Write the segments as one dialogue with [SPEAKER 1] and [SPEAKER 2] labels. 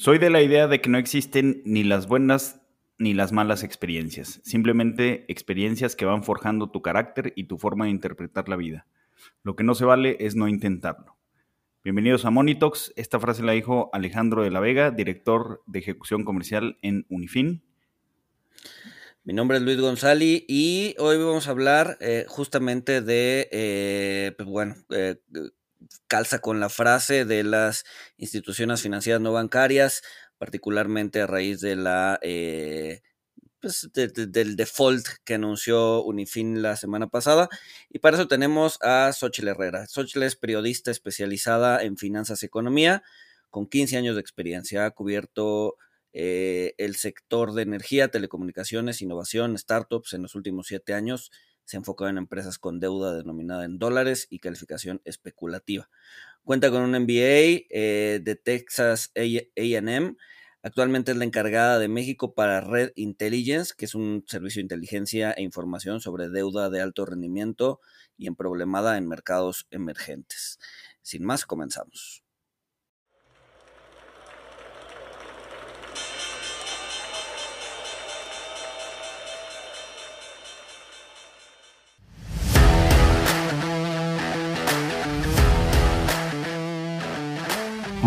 [SPEAKER 1] Soy de la idea de que no existen ni las buenas ni las malas experiencias, simplemente experiencias que van forjando tu carácter y tu forma de interpretar la vida. Lo que no se vale es no intentarlo. Bienvenidos a Monitox. Esta frase la dijo Alejandro de la Vega, director de ejecución comercial en Unifin.
[SPEAKER 2] Mi nombre es Luis González y hoy vamos a hablar eh, justamente de, eh, pues bueno, eh, calza con la frase de las instituciones financieras no bancarias, particularmente a raíz de la eh, pues, del default que anunció Unifin la semana pasada. Y para eso tenemos a Xochitl Herrera. Xochitl es periodista especializada en finanzas y economía, con 15 años de experiencia. Ha cubierto eh, el sector de energía, telecomunicaciones, innovación, startups en los últimos siete años se enfocado en empresas con deuda denominada en dólares y calificación especulativa. Cuenta con un MBA eh, de Texas AM. Actualmente es la encargada de México para Red Intelligence, que es un servicio de inteligencia e información sobre deuda de alto rendimiento y en problemada en mercados emergentes. Sin más, comenzamos.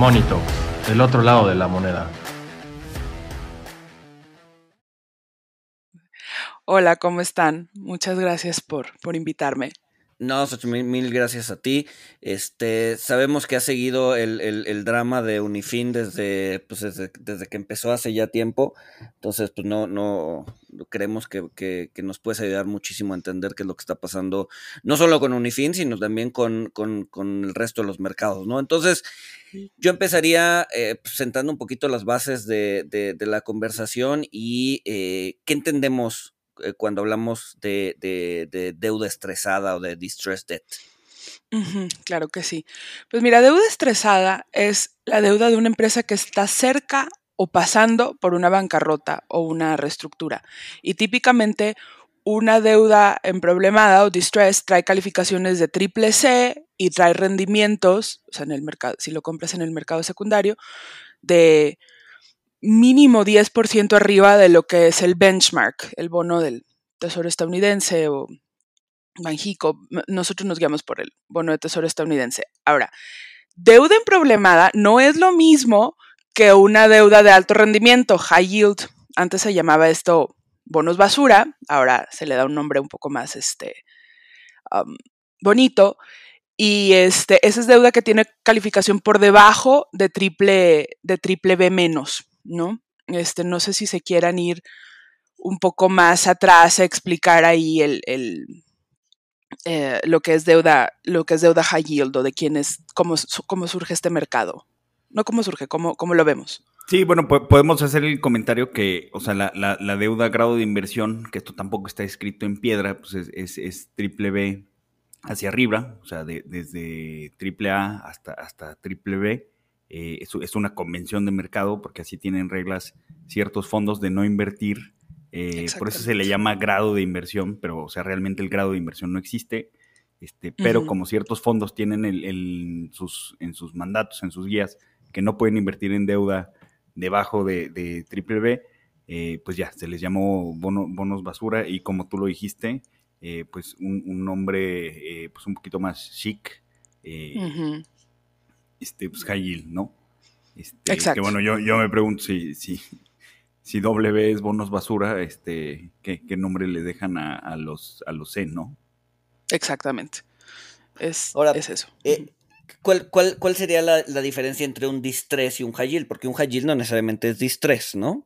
[SPEAKER 3] Monito, el otro lado de la moneda.
[SPEAKER 4] Hola, ¿cómo están? Muchas gracias por, por invitarme.
[SPEAKER 2] No, mil, mil, gracias a ti. Este, sabemos que has seguido el, drama de Unifin desde, pues desde, que empezó hace ya tiempo. Entonces, pues no, no, creemos que, nos puedes ayudar muchísimo a entender qué es lo que está pasando, no solo con Unifin, sino también con, con, el resto de los mercados, ¿no? Entonces, yo empezaría eh, pues, sentando un poquito las bases de, la conversación y eh, qué entendemos cuando hablamos de, deuda estresada o de distressed debt.
[SPEAKER 4] claro que sí. Pues mira, deuda estresada es la deuda de una empresa que está cerca o pasando por una bancarrota o una reestructura. Y típicamente una deuda en problemada o distress trae calificaciones de triple C y trae rendimientos, o sea, en el mercado, si lo compras en el mercado secundario, de mínimo 10% arriba de lo que es el benchmark, el bono del Tesoro estadounidense o Banjico. Nosotros nos guiamos por el bono de Tesoro estadounidense. Ahora, deuda en problemada no es lo mismo que una deuda de alto rendimiento, high yield. Antes se llamaba esto bonos basura, ahora se le da un nombre un poco más este, bonito. Y este, esa es deuda que tiene calificación por debajo de triple, de triple B menos. ¿No? Este, no sé si se quieran ir un poco más atrás a explicar ahí el, eh, lo que es deuda, lo que es deuda high yield o de quién es, cómo, cómo surge este mercado. No cómo surge, cómo, cómo lo vemos.
[SPEAKER 1] Sí, bueno, podemos hacer el comentario que, o sea, la, la, deuda grado de inversión, que esto tampoco está escrito en piedra, pues es, es, triple B hacia arriba, o sea, desde triple A hasta, hasta triple B. Eh, es, una convención de mercado porque así tienen reglas ciertos fondos de no invertir. Eh, por eso se le llama grado de inversión, pero o sea, realmente el grado de inversión no existe. Este, pero como ciertos fondos tienen el, sus, en sus mandatos, en sus guías, que no pueden invertir en deuda debajo de, triple B, eh, pues ya, se les llamó bonos basura y como tú lo dijiste, pues un, nombre pues un poquito más chic, este, pues high ¿no? Este, Exacto. Que bueno, yo, yo me pregunto si, si, si W es bonos basura, este, ¿qué, nombre le dejan a, los, a los C, no?
[SPEAKER 4] Exactamente. Es, es eso.
[SPEAKER 2] Eh, ¿cuál, cuál, cuál, sería la, diferencia entre un distress y un high yield? Porque un high yield no necesariamente es distress, ¿no?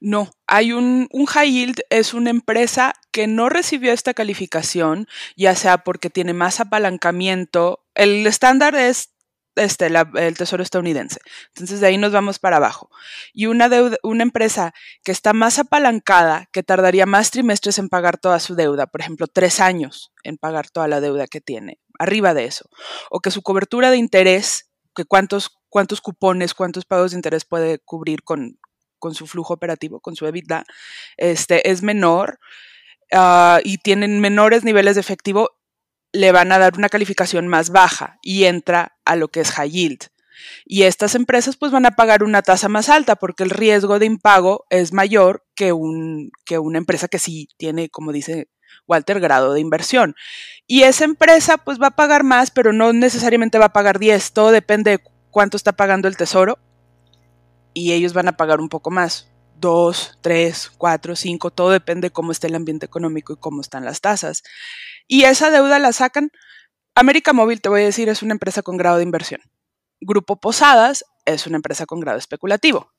[SPEAKER 4] No, hay un, un, high yield, es una empresa que no recibió esta calificación, ya sea porque tiene más apalancamiento. El estándar es este, el Tesoro estadounidense. Entonces de ahí nos vamos para abajo. Y una, deuda, una empresa que está más apalancada, que tardaría más trimestres en pagar toda su deuda, por ejemplo, tres años en pagar toda la deuda que tiene, arriba de eso. O que su cobertura de interés, que cuántos, cuántos cupones, cuántos pagos de interés puede cubrir con, con su flujo operativo, con su EBITDA, este, es menor. Ah, y tienen menores niveles de efectivo le van a dar una calificación más baja y entra a lo que es high yield. Y estas empresas pues van a pagar una tasa más alta porque el riesgo de impago es mayor que, un, que una empresa que sí tiene, como dice Walter, grado de inversión. Y esa empresa pues va a pagar más, pero no necesariamente va a pagar 10, todo depende de cuánto está pagando el tesoro y ellos van a pagar un poco más. 2, 3, 4, 5, todo depende de cómo esté el ambiente económico y cómo están las tasas. Y esa deuda la sacan. América Móvil, te voy a decir, es una empresa con grado de inversión. Grupo Posadas es una empresa con grado especulativo.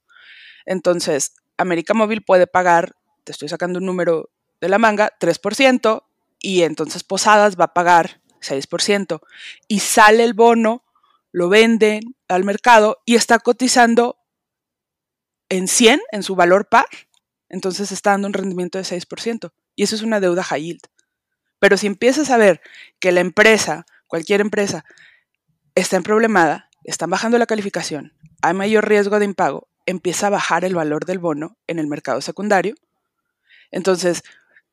[SPEAKER 4] Entonces, América Móvil puede pagar, te estoy sacando un número de la manga, 3%, y entonces Posadas va a pagar 6%, y sale el bono, lo venden al mercado y está cotizando en 100, en su valor par, entonces está dando un rendimiento de 6%, y eso es una deuda high yield. Pero si empiezas a ver que la empresa, cualquier empresa, está en problemada, están bajando la calificación, hay mayor riesgo de impago, empieza a bajar el valor del bono en el mercado secundario. Entonces,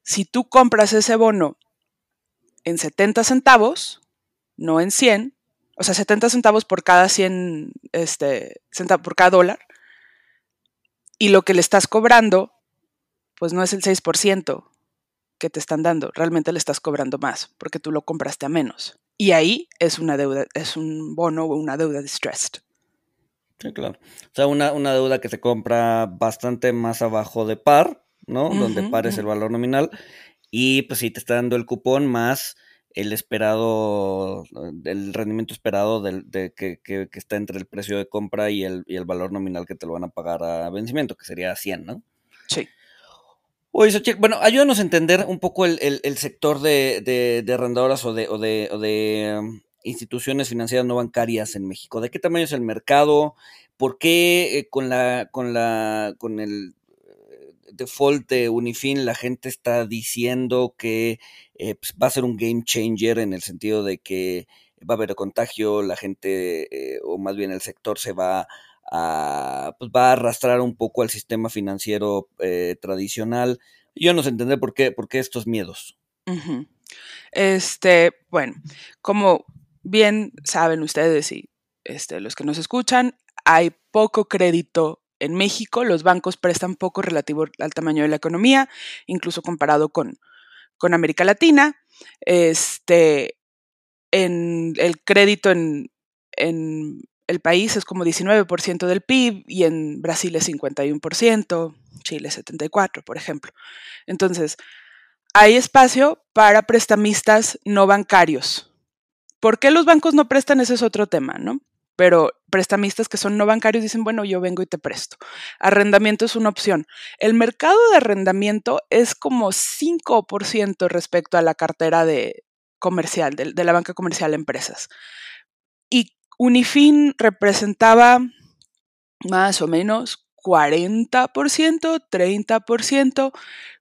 [SPEAKER 4] si tú compras ese bono en 70 centavos, no en 100, o sea, 70 centavos por cada 100, este, por cada dólar, y lo que le estás cobrando, pues no es el 6% que te están dando, realmente le estás cobrando más, porque tú lo compraste a menos. Y ahí es una deuda, es un bono o una deuda distressed.
[SPEAKER 2] Sí, claro. O sea, una, una deuda que se compra bastante más abajo de par, ¿no? Donde par es el valor nominal. Y pues sí, te está dando el cupón más el esperado, el rendimiento esperado del, de, que, que, está entre el precio de compra y el, y el valor nominal que te lo van a pagar a vencimiento, que sería 100, ¿no?
[SPEAKER 4] Sí.
[SPEAKER 2] Oye, bueno, ayúdanos a entender un poco el, el, sector de, de, de, arrendadoras o de, o de, o de um, instituciones financieras no bancarias en México. ¿De qué tamaño es el mercado? ¿Por qué eh, con la, con la, con el eh, default de Unifin la gente está diciendo que eh, pues, va a ser un game changer en el sentido de que va a haber contagio, la gente, o más bien el sector se va a, pues va a arrastrar un poco al sistema financiero tradicional. Yo no sé entender por qué, por qué estos miedos.
[SPEAKER 4] Este, bueno, como bien saben ustedes y este, los que nos escuchan, hay poco crédito en México, los bancos prestan poco relativo al tamaño de la economía, incluso comparado con, con América Latina. Este, en el crédito en el país es como 19% del PIB y en Brasil es 51%, Chile 74%, por ejemplo. Entonces, hay espacio para prestamistas no bancarios, ¿Por qué los bancos no prestan? Ese es otro tema, ¿no? Pero prestamistas que son no bancarios dicen, bueno, yo vengo y te presto. Arrendamiento es una opción. El mercado de arrendamiento es como 5% respecto a la cartera de comercial, de, la banca comercial empresas. Y Unifin representaba más o menos 40%, 30%.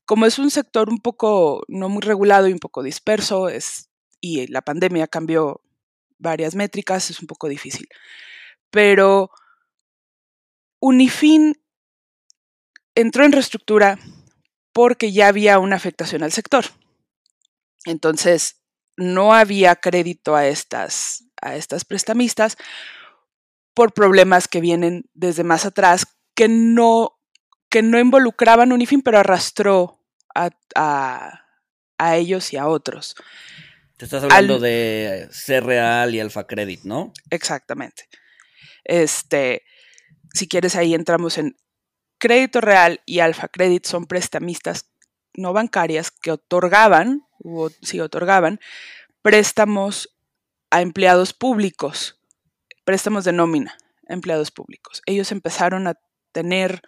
[SPEAKER 4] Como es un sector un poco no muy regulado y un poco disperso, es y la pandemia cambió varias métricas, es un poco difícil. Pero Unifin entró en reestructura porque ya había una afectación al sector. Entonces, no había crédito a estas, a estas prestamistas por problemas que vienen desde más atrás que no, que no involucraban Unifin, pero arrastró a, a ellos y a otros.
[SPEAKER 2] Te estás hablando de Ser Real y Alfa Credit, ¿no?
[SPEAKER 4] Exactamente. Este, si quieres, ahí entramos en Crédito Real y Alfa Credit son prestamistas no bancarias que otorgaban, o sí otorgaban, préstamos a empleados públicos, préstamos de nómina a empleados públicos. Ellos empezaron a tener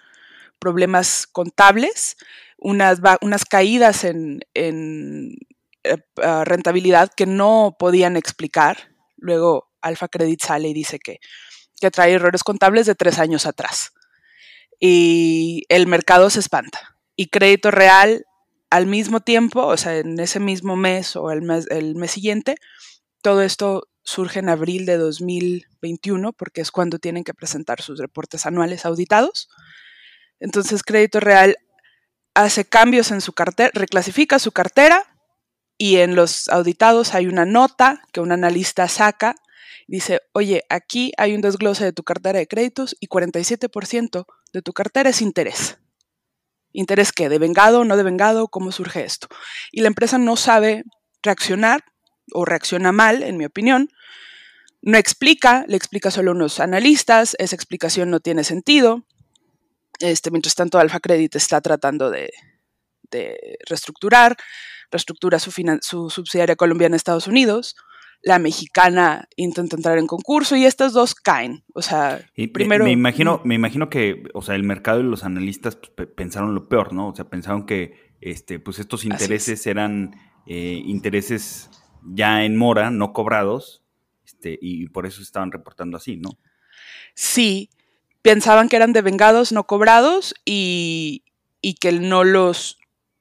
[SPEAKER 4] problemas contables, unas, unas caídas en, en eh, rentabilidad que no podían explicar. Luego Alfa Credit sale y dice que, que trae errores contables de tres años atrás. Y el mercado se espanta. Y crédito real al mismo tiempo, o sea, en ese mismo mes o el mes, el mes siguiente, todo esto surge en abril de 2021 porque es cuando tienen que presentar sus reportes anuales auditados. Entonces, Crédito Real hace cambios en su cartera, reclasifica su cartera y en los auditados hay una nota que un analista saca Dice, oye, aquí hay un desglose de tu cartera de créditos y 47% de tu cartera es interés. ¿Interés qué? ¿De vengado, no de vengado? ¿Cómo surge esto? Y la empresa no sabe reaccionar o reacciona mal, en mi opinión. No explica, le explica solo a unos analistas, esa explicación no tiene sentido. Este, mientras tanto, Alfa Credit está tratando de, reestructurar, reestructura su, su subsidiaria colombiana en Estados Unidos la mexicana intenta entrar en concurso y estas dos caen. O sea, primero.
[SPEAKER 1] Me imagino, me imagino que, o sea, el mercado y los analistas pues, pensaron lo peor, ¿no? O sea, pensaron que este, pues estos intereses eran eh, intereses ya en mora, no cobrados, este, y por eso estaban reportando así, ¿no?
[SPEAKER 4] Sí, pensaban que eran de vengados no cobrados y, y que no los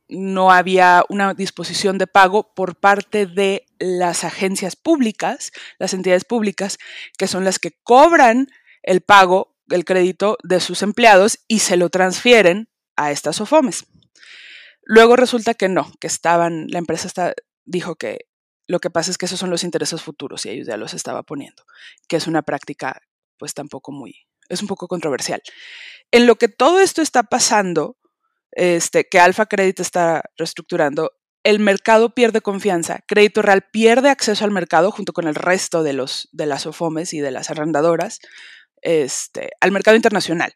[SPEAKER 4] no había una disposición de pago por parte de las agencias públicas, las entidades públicas, que son las que cobran el pago, el crédito de sus empleados y se lo transfieren a estas OFOMES. Luego resulta que no, que estaban, la empresa está, dijo que lo que pasa es que esos son los intereses futuros y ellos ya los estaba poniendo, que es una práctica pues tampoco muy, es un poco controversial. En lo que todo esto está pasando, este, que Alfa Credit está reestructurando, el mercado pierde confianza, Crédito Real pierde acceso al mercado junto con el resto de, los, de las OFOMES y de las arrendadoras este, al mercado internacional.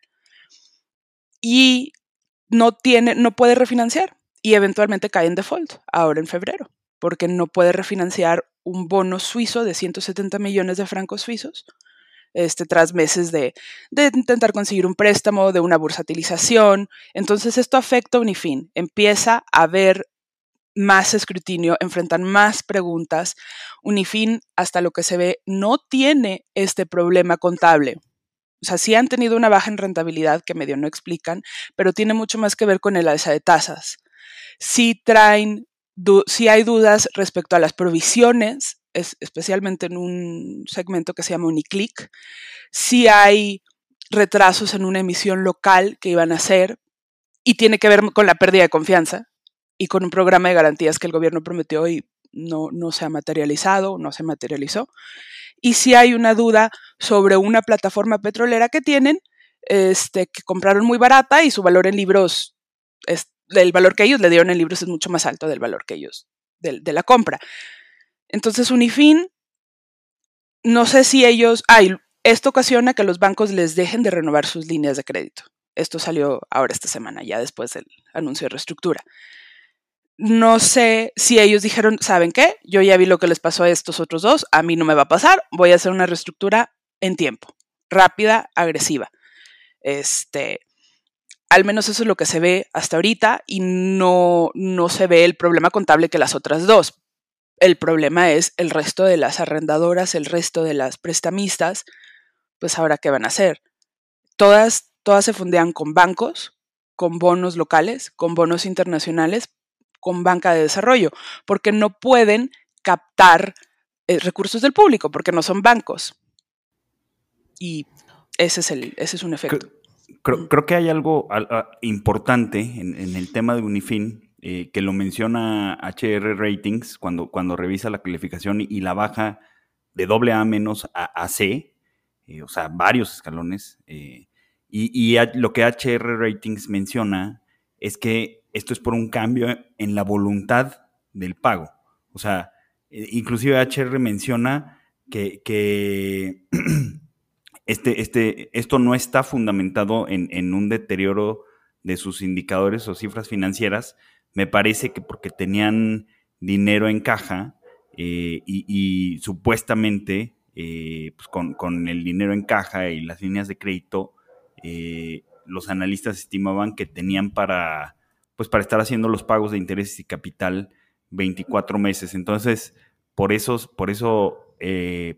[SPEAKER 4] Y no, tiene, no puede refinanciar y eventualmente cae en default ahora en febrero, porque no puede refinanciar un bono suizo de 170 millones de francos suizos este, tras meses de, intentar conseguir un préstamo, de una bursatilización. Entonces esto afecta a Unifin. Empieza a haber más escrutinio, enfrentan más preguntas. Unifin, hasta lo que se ve, no tiene este problema contable. O sea, sí han tenido una baja en rentabilidad que medio no explican, pero tiene mucho más que ver con el alza de tasas. Sí traen, sí hay dudas respecto a las provisiones especialmente en un segmento que se llama Uniclick, si hay retrasos en una emisión local que iban a hacer y tiene que ver con la pérdida de confianza y con un programa de garantías que el gobierno prometió y no, no se ha materializado, no se materializó. Y si hay una duda sobre una plataforma petrolera que tienen, este, que compraron muy barata y su valor en libros, es, el valor que ellos le dieron en libros es mucho más alto del valor que ellos, de la compra. Entonces, Unifin, no sé si ellos, ay, esto ocasiona que los bancos les dejen de renovar sus líneas de crédito. Esto salió ahora esta semana, ya después del anuncio de reestructura. No sé si ellos dijeron, ¿saben qué? Yo ya vi lo que les pasó a estos otros dos, a mí no me va a pasar, voy a hacer una reestructura en tiempo, rápida, agresiva. Este, al menos eso es lo que se ve hasta ahorita y no, no se ve el problema contable que las otras dos. El problema es el resto de las arrendadoras, el resto de las prestamistas, pues ahora qué van a hacer. Todas, todas se fundean con bancos, con bonos locales, con bonos internacionales, con banca de desarrollo, porque no pueden captar eh, recursos del público, porque no son bancos. Y ese es, el, ese es un efecto.
[SPEAKER 1] Creo, que hay algo importante en, en, el tema de Unifin eh, que lo menciona HR Ratings cuando, cuando revisa la calificación y, la baja de doble A menos a, C, eh, o sea, varios escalones. Eh, y, lo que HR Ratings menciona es que esto es por un cambio en la voluntad del pago. O sea, inclusive HR menciona que, este, este, esto no está fundamentado en, en, un deterioro de sus indicadores o cifras financieras, me parece que porque tenían dinero en caja eh, y, supuestamente eh, pues con, el dinero en caja y las líneas de crédito, eh, los analistas estimaban que tenían para, pues para estar haciendo los pagos de intereses y capital 24 meses. Entonces, por eso, por eso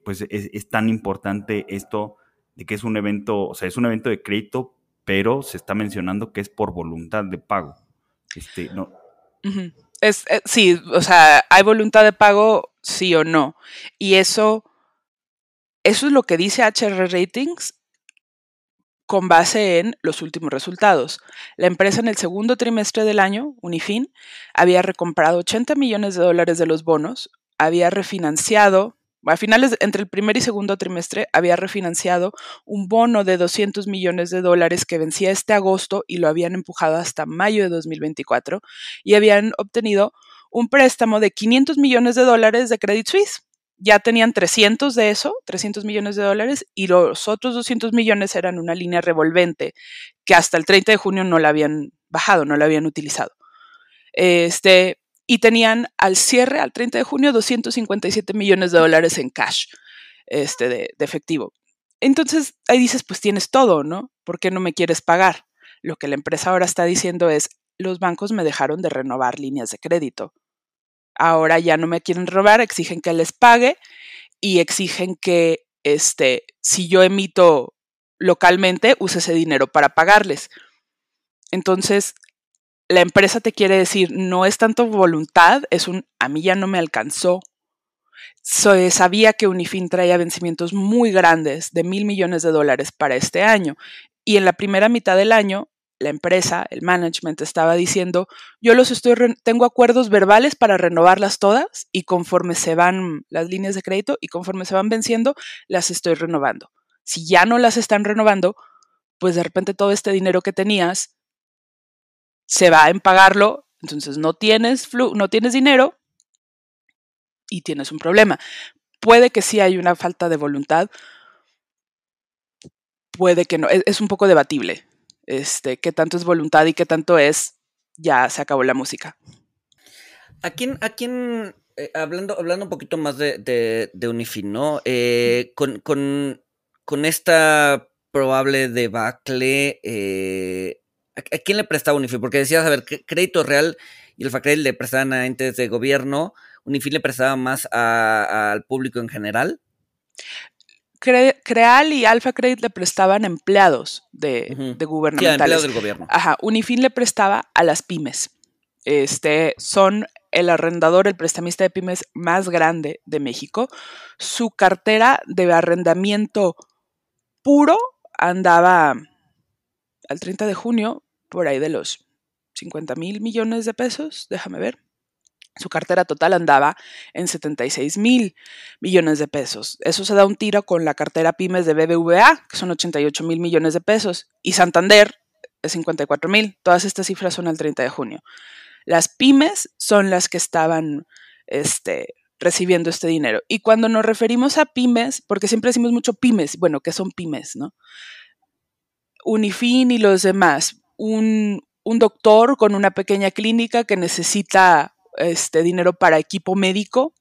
[SPEAKER 1] pues es, es, tan importante esto de que es un evento, o sea, es un evento de crédito, pero se está mencionando que es por voluntad de pago. Este, no,
[SPEAKER 4] es, eh, sí, o sea, hay voluntad de pago, sí o no. Y eso, eso es lo que dice HR Ratings con base en los últimos resultados. La empresa en el segundo trimestre del año, Unifin, había recomprado 80 millones de dólares de los bonos, había refinanciado a finales, entre el primer y segundo trimestre, había refinanciado un bono de 200 millones de dólares que vencía este agosto y lo habían empujado hasta mayo de 2024 y habían obtenido un préstamo de 500 millones de dólares de Credit Suisse. Ya tenían 300 de eso, 300 millones de dólares, y los otros 200 millones eran una línea revolvente que hasta el 30 de junio no la habían bajado, no la habían utilizado. Este, y tenían al cierre, al 30 de junio, 257 millones de dólares en cash este, de, efectivo. Entonces ahí dices, pues tienes todo, ¿no? ¿Por qué no me quieres pagar? Lo que la empresa ahora está diciendo es, los bancos me dejaron de renovar líneas de crédito. Ahora ya no me quieren robar, exigen que les pague y exigen que, este, si yo emito localmente, use ese dinero para pagarles. Entonces, la empresa te quiere decir, no es tanto voluntad, es un, a mí ya no me alcanzó. sabía que Unifin traía vencimientos muy grandes de mil millones de dólares para este año. Y en la primera mitad del año, la empresa, el management estaba diciendo, yo los estoy, tengo acuerdos verbales para renovarlas todas y conforme se van las líneas de crédito y conforme se van venciendo, las estoy renovando. Si ya no las están renovando, pues de repente todo este dinero que tenías se va en pagarlo, entonces no tienes, no tienes dinero y tienes un problema. Puede que sí hay una falta de voluntad, puede que no, es, es un poco debatible. Este, qué tanto es voluntad y qué tanto es ya se acabó la música.
[SPEAKER 2] ¿A quién, a quién eh, hablando, hablando un poquito más de, de, de Unifin, ¿no? Eh, con, con, con, esta probable debacle, eh, ¿a, quién le prestaba Unifin? Porque decías, a ver, crédito real y el FACRED le prestaban a entes de gobierno, Unifin le prestaba más al público en general.
[SPEAKER 4] Creal y Alfa Credit le prestaban empleados de, de gubernamentales.
[SPEAKER 2] empleados del gobierno.
[SPEAKER 4] Ajá, Unifin le prestaba a las pymes. Este, son el arrendador, el prestamista de pymes más grande de México. Su cartera de arrendamiento puro andaba al 30 de junio por ahí de los 50 mil millones de pesos, déjame ver. Su cartera total andaba en 76 mil millones de pesos. Eso se da un tiro con la cartera pymes de BBVA, que son 88 mil millones de pesos, y Santander es 54 mil. Todas estas cifras son al 30 de junio. Las pymes son las que estaban este, recibiendo este dinero. Y cuando nos referimos a pymes, porque siempre decimos mucho pymes, bueno, ¿qué son pymes? No? Unifin y los demás, un, un doctor con una pequeña clínica que necesita este dinero para equipo médico,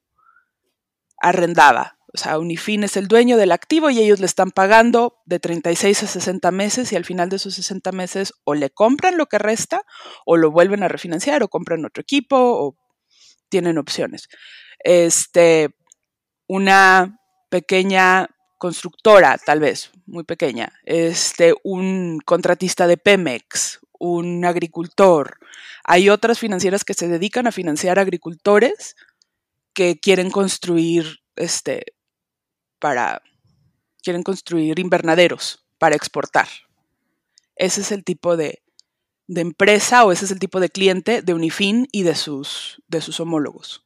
[SPEAKER 4] arrendaba. O sea, Unifin es el dueño del activo y ellos le están pagando de 36 a 60 meses y al final de esos 60 meses o le compran lo que resta o lo vuelven a refinanciar o compran otro equipo o tienen opciones. Este, una pequeña constructora, tal vez, muy pequeña, este, un contratista de Pemex, un agricultor. Hay otras financieras que se dedican a financiar agricultores que quieren construir este para quieren construir invernaderos para exportar. Ese es el tipo de, de empresa o ese es el tipo de cliente de Unifin y de sus, de sus homólogos.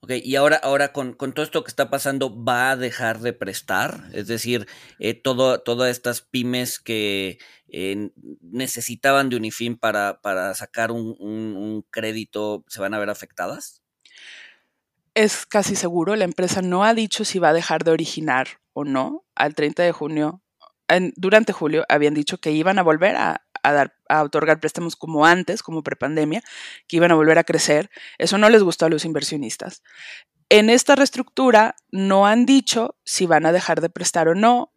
[SPEAKER 2] Ok, y ahora, ahora con, todo esto que está pasando, ¿va a dejar de prestar? Es decir, eh, todo, todas estas pymes que eh, necesitaban de Unifin para, para sacar un, crédito, ¿se van a ver afectadas?
[SPEAKER 4] Es casi seguro, la empresa no ha dicho si va a dejar de originar o no. Al 30 de junio, durante julio, habían dicho que iban a volver a, a, dar, a otorgar préstamos como antes, como prepandemia, que iban a volver a crecer. Eso no les gustó a los inversionistas. En esta reestructura no han dicho si van a dejar de prestar o no,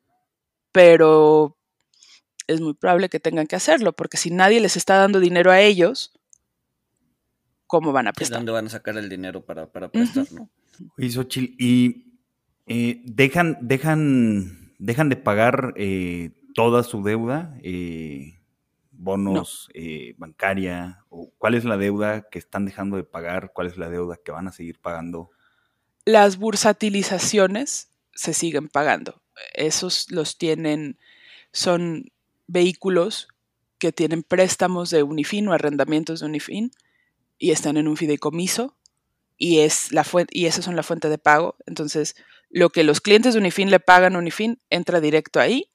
[SPEAKER 4] pero es muy probable que tengan que hacerlo, porque si nadie les está dando dinero a ellos, ¿cómo van a prestar?
[SPEAKER 2] ¿De dónde van a sacar el dinero para, para prestar, no?
[SPEAKER 1] Y eh, dejan, dejan, dejan de pagar eh, toda su deuda. Eh, bonos eh, bancaria? O ¿Cuál es la deuda que están dejando de pagar? ¿Cuál es la deuda que van a seguir pagando?
[SPEAKER 4] Las bursatilizaciones se siguen pagando. Esos los tienen, son vehículos que tienen préstamos de Unifin o arrendamientos de Unifin y están en un fideicomiso y, es la y esas son la fuente de pago. Entonces, lo que los clientes de Unifin le pagan a Unifin entra directo ahí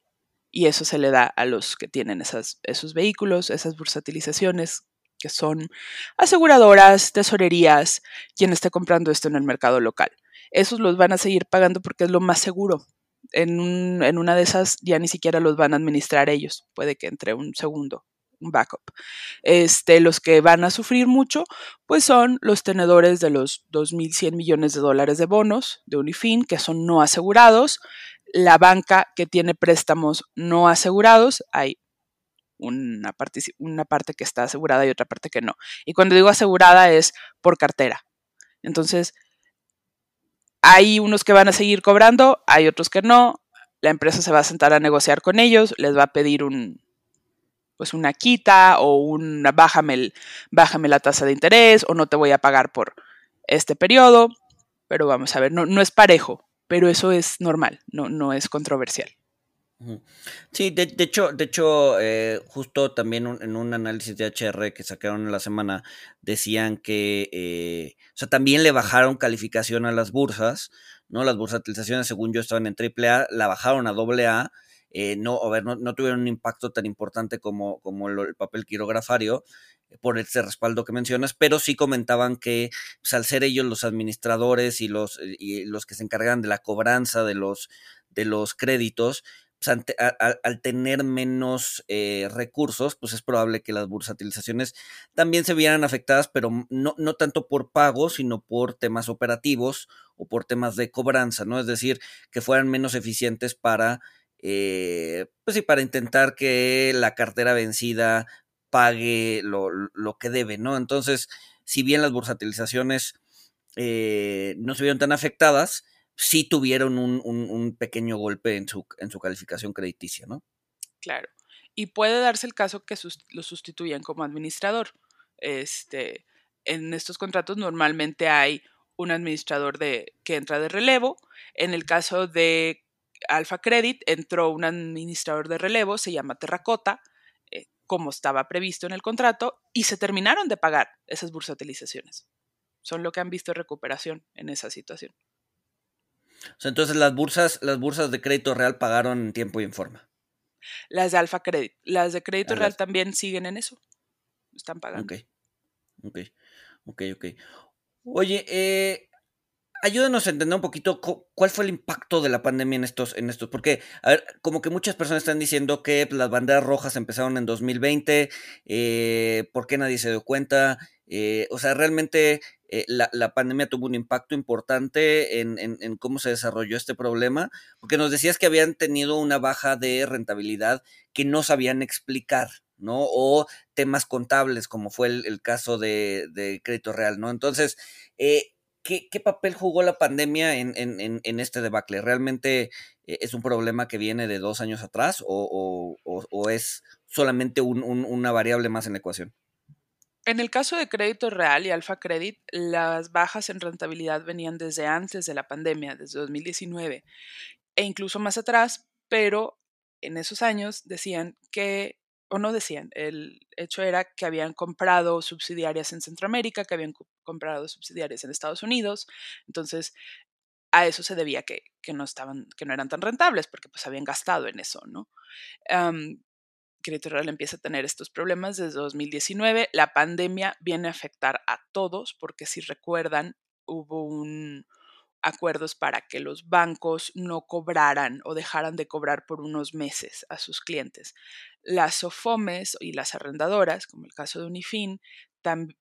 [SPEAKER 4] y eso se le da a los que tienen esos vehículos, esas bursatilizaciones, que son aseguradoras, tesorerías, quien esté comprando esto en el mercado local. Esos los van a seguir pagando porque es lo más seguro. En, en una de esas ya ni siquiera los van a administrar ellos, puede que entre un segundo un backup. Este, los que van a sufrir mucho, pues son los tenedores de los 2.100 millones de dólares de bonos de Unifin, que son no asegurados. La banca que tiene préstamos no asegurados, hay una parte, una parte que está asegurada y otra parte que no. Y cuando digo asegurada es por cartera. Entonces, hay unos que van a seguir cobrando, hay otros que no. La empresa se va a sentar a negociar con ellos, les va a pedir un, pues una quita o una bájame, el, bájame la tasa de interés o no te voy a pagar por este periodo. Pero vamos a ver, no, no es parejo, pero eso es normal, no, no es controversial.
[SPEAKER 2] Sí, de, hecho, de hecho eh, justo también en un análisis de HR que sacaron en la semana, decían que, eh, o sea, también le bajaron calificación a las bursas, ¿no? Las bursatilizaciones, según yo, estaban en AAA, la bajaron a AA eh, no, a ver, no, tuvieron un impacto tan importante como, como el papel quirografario eh, por ese respaldo que mencionas, pero sí comentaban que pues, al ser ellos los administradores y los, y los que se encargan de la cobranza de los, de los créditos, pues, al, tener menos eh, recursos, pues es probable que las bursatilizaciones también se vieran afectadas, pero no, no tanto por pago, sino por temas operativos o por temas de cobranza, ¿no? Es decir, que fueran menos eficientes para eh, pues sí, para intentar que la cartera vencida pague lo, que debe, ¿no? Entonces, si bien las bursatilizaciones eh, no se vieron tan afectadas, sí tuvieron un, pequeño golpe en su, en su calificación crediticia, ¿no?
[SPEAKER 4] Claro. Y puede darse el caso que lo sustituyan como administrador. Este, en estos contratos normalmente hay un administrador de, que entra de relevo. En el caso de Alfa Credit entró un administrador de relevo, se llama Terracota, eh, como estaba previsto en el contrato, y se terminaron de pagar esas bursatilizaciones. Son lo que han visto recuperación en esa situación.
[SPEAKER 2] entonces las bursas, las bursas de crédito real pagaron en tiempo y en forma.
[SPEAKER 4] Las de Alfa Credit. Las de crédito real también siguen en eso. Están pagando.
[SPEAKER 2] Ok. Ok. Ok, ok. Oye, eh, ayúdanos a entender un poquito cuál fue el impacto de la pandemia en estos, en estos, porque, a ver, como que muchas personas están diciendo que pues, las banderas rojas empezaron en 2020, eh, ¿por qué nadie se dio cuenta? Eh, o sea, realmente eh, la, pandemia tuvo un impacto importante en, en, cómo se desarrolló este problema, porque nos decías que habían tenido una baja de rentabilidad que no sabían explicar, ¿no? O temas contables, como fue el, caso de, de, crédito real, ¿no? Entonces, eh, ¿qué, papel jugó la pandemia en, este debacle? ¿Realmente eh, es un problema que viene de dos años atrás o, es solamente una variable más en la ecuación?
[SPEAKER 4] En el caso de crédito real y Alfa Credit, las bajas en rentabilidad venían desde antes de la pandemia, desde 2019 e incluso más atrás, pero en esos años decían que o no decían, el hecho era que habían comprado subsidiarias en Centroamérica, que habían comprado subsidiarias en Estados Unidos, entonces a eso se debía que, no estaban, que no eran tan rentables, porque pues habían gastado en eso, ¿no? Um, Crédito Real empieza a tener estos problemas desde 2019. La pandemia viene a afectar a todos, porque si recuerdan, hubo un, acuerdos para que los bancos no cobraran o dejaran de cobrar por unos meses a sus clientes. Las SOFOMES y las arrendadoras, como el caso de Unifin,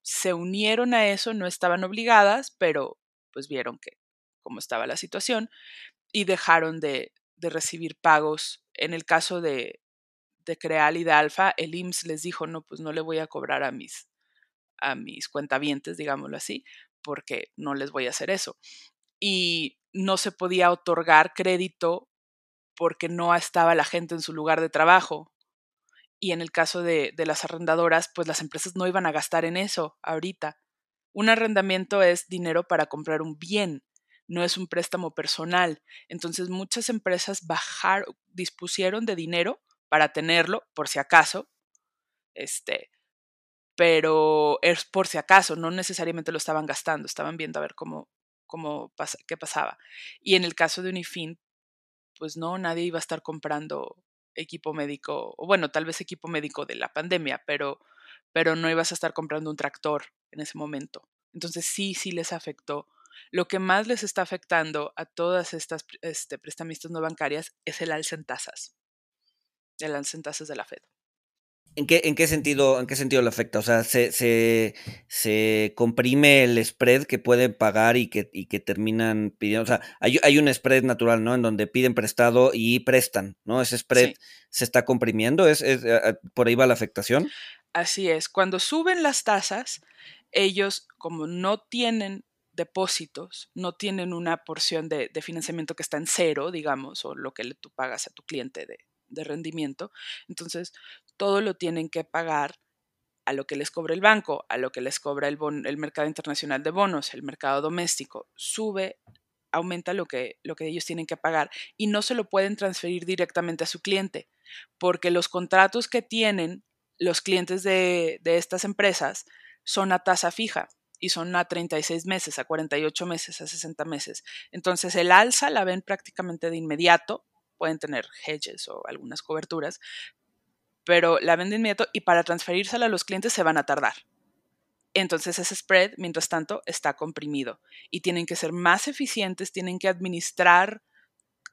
[SPEAKER 4] se unieron a eso, no estaban obligadas, pero pues vieron que cómo estaba la situación y dejaron de, recibir pagos. En el caso de, de Creal y de Alfa, el IMSS les dijo, no, pues no le voy a cobrar a mis, a mis cuentavientes, digámoslo así, porque no les voy a hacer eso y no se podía otorgar crédito porque no estaba la gente en su lugar de trabajo. Y en el caso de, las arrendadoras, pues las empresas no iban a gastar en eso ahorita. Un arrendamiento es dinero para comprar un bien, no es un préstamo personal. Entonces muchas empresas bajaron, dispusieron de dinero para tenerlo, por si acaso, este, pero es por si acaso, no necesariamente lo estaban gastando, estaban viendo a ver cómo, cómo pasa, qué pasaba. Y en el caso de Unifin, pues no, nadie iba a estar comprando equipo médico, o bueno, tal vez equipo médico de la pandemia, pero, pero no ibas a estar comprando un tractor en ese momento. Entonces sí, sí les afectó. Lo que más les está afectando a todas estas este, prestamistas no bancarias es el alza en tasas, el alza en tasas de la Fed.
[SPEAKER 2] ¿En qué, en qué sentido, en qué sentido le afecta? O sea, se, se, se comprime el spread que pueden pagar y que, y que terminan pidiendo. O sea, hay, hay, un spread natural, ¿no? En donde piden prestado y prestan, ¿no? Ese spread sí. se está comprimiendo. ¿Es, es, por ahí va la afectación?
[SPEAKER 4] Así es. Cuando suben las tasas, ellos, como no tienen depósitos, no tienen una porción de, de financiamiento que está en cero, digamos, o lo que tú pagas a tu cliente de, de rendimiento. Entonces, todo lo tienen que pagar a lo que les cobra el banco, a lo que les cobra el, mercado internacional de bonos, el mercado doméstico. Sube, aumenta lo que, lo que ellos tienen que pagar y no se lo pueden transferir directamente a su cliente, porque los contratos que tienen los clientes de, de estas empresas son a tasa fija y son a 36 meses, a 48 meses, a 60 meses. Entonces el alza la ven prácticamente de inmediato pueden tener hedges o algunas coberturas, pero la ven de inmediato y para transferírsela a los clientes se van a tardar. Entonces ese spread, mientras tanto, está comprimido y tienen que ser más eficientes, tienen que administrar,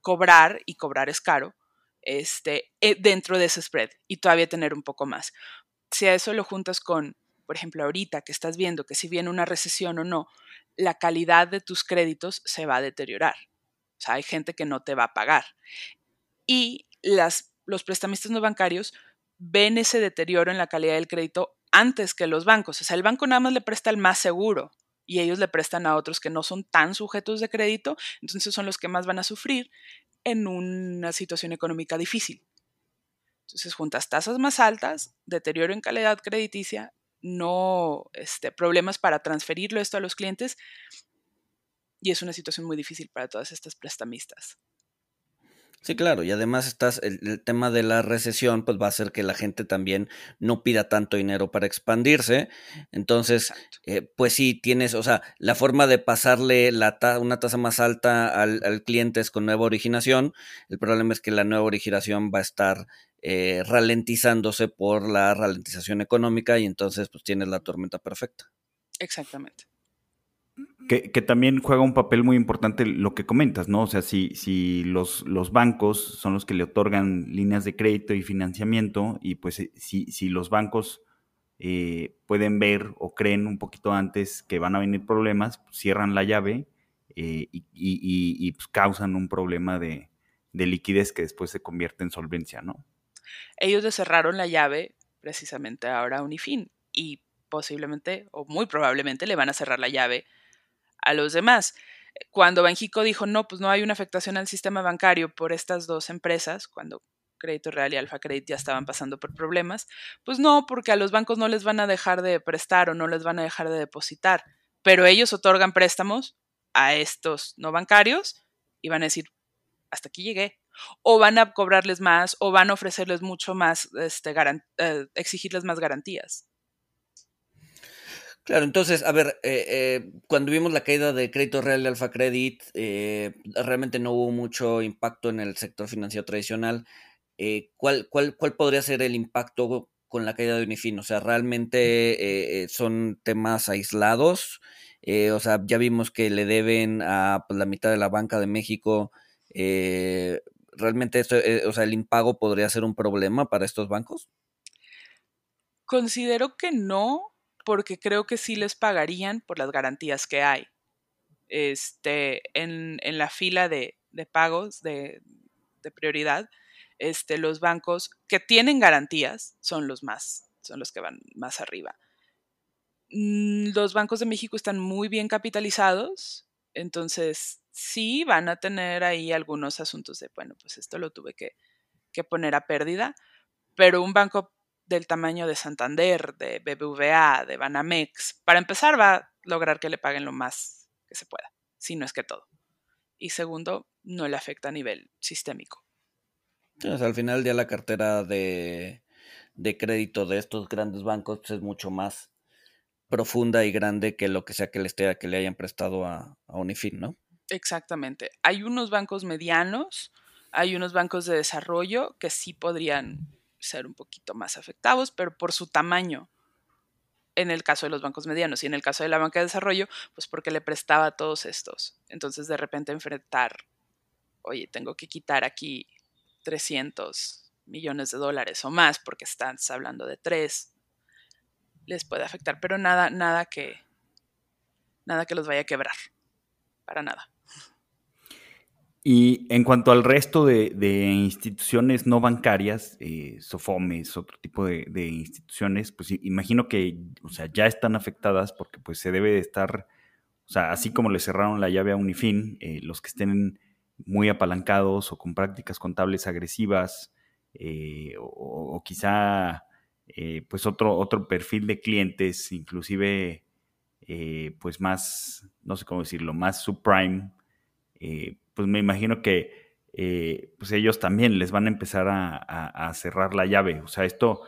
[SPEAKER 4] cobrar, y cobrar es caro, este, eh, dentro de ese spread y todavía tener un poco más. Si a eso lo juntas con, por ejemplo, ahorita que estás viendo que si viene una recesión o no, la calidad de tus créditos se va a deteriorar. O sea, hay gente que no te va a pagar y las, los prestamistas no bancarios ven ese deterioro en la calidad del crédito antes que los bancos. O sea, el banco nada más le presta el más seguro y ellos le prestan a otros que no son tan sujetos de crédito, entonces son los que más van a sufrir en una situación económica difícil. Entonces, juntas tasas más altas, deterioro en calidad crediticia, no este, problemas para transferirlo esto a los clientes, y es una situación muy difícil para todas estas prestamistas.
[SPEAKER 2] Sí, claro, y además estás, el, el, tema de la recesión, pues va a hacer que la gente también no pida tanto dinero para expandirse. Entonces, eh, pues sí, tienes, o sea, la forma de pasarle la ta una tasa más alta al, al, cliente es con nueva originación. El problema es que la nueva originación va a estar eh, ralentizándose por la ralentización económica y entonces pues tienes la tormenta perfecta.
[SPEAKER 4] Exactamente.
[SPEAKER 1] Que, también juega un papel muy importante lo que comentas, ¿no? O sea, si, si los, los, bancos son los que le otorgan líneas de crédito y financiamiento, y pues eh, si, si los bancos eh, pueden ver o creen un poquito antes que van a venir problemas, pues cierran la llave eh, y, y, y pues causan un problema de, de, liquidez que después se convierte en solvencia, ¿no?
[SPEAKER 4] Ellos le cerraron la llave precisamente ahora a Unifin y posiblemente o muy probablemente le van a cerrar la llave a los demás. Cuando Banjico dijo, no, pues no hay una afectación al sistema bancario por estas dos empresas, cuando Crédito Real y Alfa Credit ya estaban pasando por problemas, pues no, porque a los bancos no les van a dejar de prestar o no les van a dejar de depositar, pero ellos otorgan préstamos a estos no bancarios y van a decir, hasta aquí llegué. O van a cobrarles más o van a ofrecerles mucho más, este, eh, exigirles más garantías.
[SPEAKER 2] Claro, entonces, a ver, eh, eh, cuando vimos la caída de crédito real de Alfa Credit, eh, realmente no hubo mucho impacto en el sector financiero tradicional. ¿cuál, cuál, ¿Cuál podría ser el impacto con la caída de Unifin? O sea, ¿realmente son temas aislados? o sea, ya vimos que le deben a pues, la mitad de la banca de México. ¿Realmente esto, o sea, el impago podría ser un problema para estos bancos?
[SPEAKER 4] Considero que no, porque creo que sí les pagarían por las garantías que hay. Este, en, en la fila de, de pagos de, de, prioridad, este, los bancos que tienen garantías son los más, son los que van más arriba. Mm, los bancos de México están muy bien capitalizados, entonces sí van a tener ahí algunos asuntos de, bueno, pues esto lo tuve que, que poner a pérdida, pero un banco del tamaño de Santander, de BBVA, de Banamex, para empezar va a lograr que le paguen lo más que se pueda, si no es que todo. Y segundo, no le afecta a nivel sistémico.
[SPEAKER 2] Sea, al final ya la cartera de, de crédito de estos grandes bancos pues, es mucho más profunda y grande que lo que sea que le, esté, que le hayan prestado a, a Unifin, ¿no?
[SPEAKER 4] Exactamente. Hay unos bancos medianos, hay unos bancos de desarrollo que sí podrían ser un poquito más afectados, pero por su tamaño en el caso de los bancos medianos y en el caso de la banca de desarrollo, pues porque le prestaba a todos estos. Entonces de repente enfrentar, oye, tengo que quitar aquí 300 millones de dólares o más porque estás hablando de tres, les puede afectar, pero nada, nada que, nada que los vaya a quebrar, para nada.
[SPEAKER 1] Y en cuanto al resto de, instituciones no bancarias, eh, SOFOMES, otro tipo de, instituciones, pues imagino que o sea, ya están afectadas porque pues se debe de estar, o sea, así como le cerraron la llave a Unifin, eh, los que estén muy apalancados o con prácticas contables agresivas, eh, o, quizá pues otro, otro perfil de clientes, inclusive pues más, no sé cómo decirlo, más subprime, pues me imagino que eh, pues ellos también les van a empezar a, cerrar la llave. O sea, esto,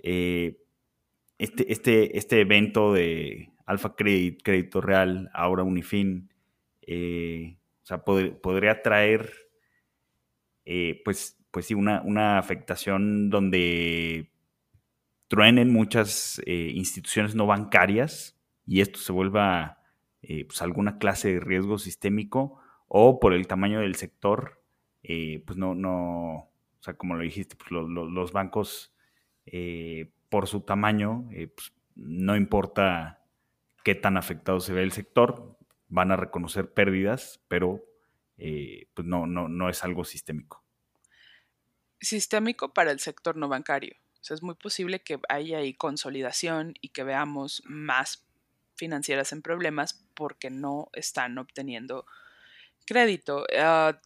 [SPEAKER 1] eh, este, este, este evento de Alfa Credit, Crédito Real, ahora Unifin, eh, o sea, podría traer, pues, pues sí, una, una afectación donde truenen muchas instituciones no bancarias y esto se vuelva pues alguna clase de riesgo sistémico o por el tamaño del sector, eh, pues no, no, o sea, como lo dijiste, pues los bancos eh, por su tamaño, eh, pues no importa qué tan afectado se ve el sector, van a reconocer pérdidas, pero pues no, no, no es algo sistémico.
[SPEAKER 4] Sistémico para el sector no bancario. O sea, es muy posible que haya ahí consolidación y que veamos más financieras en problemas porque no están obteniendo crédito. Ah,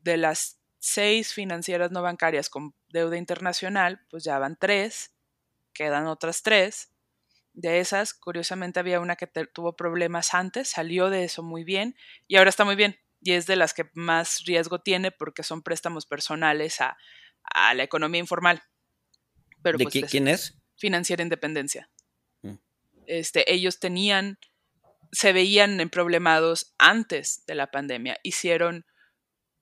[SPEAKER 4] de las seis financieras no bancarias con deuda internacional, pues ya van tres, quedan otras tres. De esas, curiosamente, había una que tuvo problemas antes, salió de eso muy bien y ahora está muy bien. Y es de las que más riesgo tiene porque son préstamos personales a, la economía informal.
[SPEAKER 2] Pero ¿De pues, quién es?
[SPEAKER 4] Financiera Independencia. Mm. Este, ellos tenían se veían en problemados antes de la pandemia. Hicieron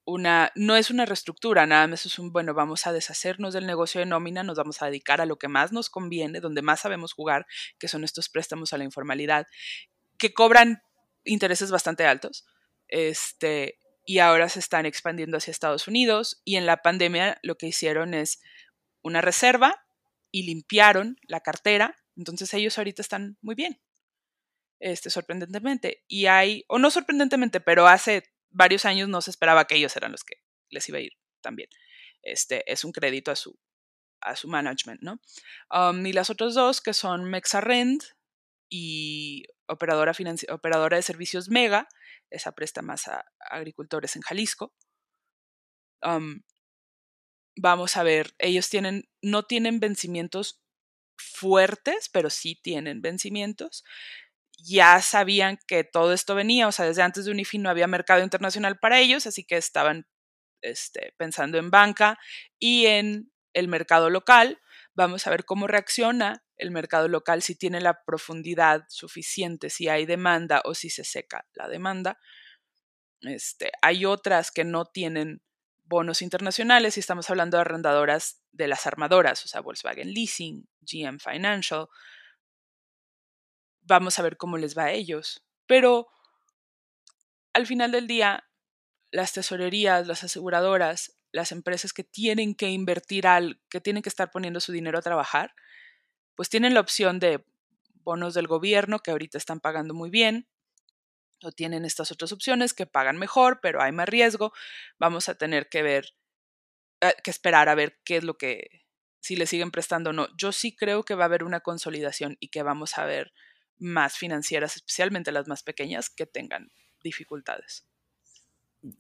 [SPEAKER 4] una, no es una reestructura, nada más es un, bueno, vamos a deshacernos del negocio de nómina, nos vamos a dedicar a lo que más nos conviene, donde más sabemos jugar, que son estos préstamos a la informalidad, que cobran intereses bastante altos. Este, y ahora se están expandiendo hacia Estados Unidos y en la pandemia lo que hicieron es una reserva y limpiaron la cartera, entonces ellos ahorita están muy bien este, sorprendentemente. Y hay, o no sorprendentemente, pero hace varios años no se esperaba que ellos eran los que les iba a ir también. Este, es un crédito a su, a su management, ¿no? Um, y las otras dos, que son Mexarrend y operadora, operadora de servicios Mega, esa presta más a, agricultores en Jalisco. Um, vamos a ver, ellos tienen, no tienen vencimientos fuertes, pero sí tienen vencimientos ya sabían que todo esto venía, o sea, desde antes de Unifin no había mercado internacional para ellos, así que estaban este, pensando en banca y en el mercado local. Vamos a ver cómo reacciona el mercado local, si tiene la profundidad suficiente, si hay demanda o si se seca la demanda. Este, hay otras que no tienen bonos internacionales y estamos hablando de arrendadoras de las armadoras, o sea, Volkswagen Leasing, GM Financial, vamos a ver cómo les va a ellos. Pero al final del día, las tesorerías, las aseguradoras, las empresas que tienen que invertir al, que tienen que estar poniendo su dinero a trabajar, pues tienen la opción de bonos del gobierno que ahorita están pagando muy bien, o tienen estas otras opciones que pagan mejor, pero hay más riesgo. Vamos a tener que ver, eh, que esperar a ver qué es lo que, si le siguen prestando o no. Yo sí creo que va a haber una consolidación y que vamos a ver más financieras, especialmente las más pequeñas, que tengan dificultades.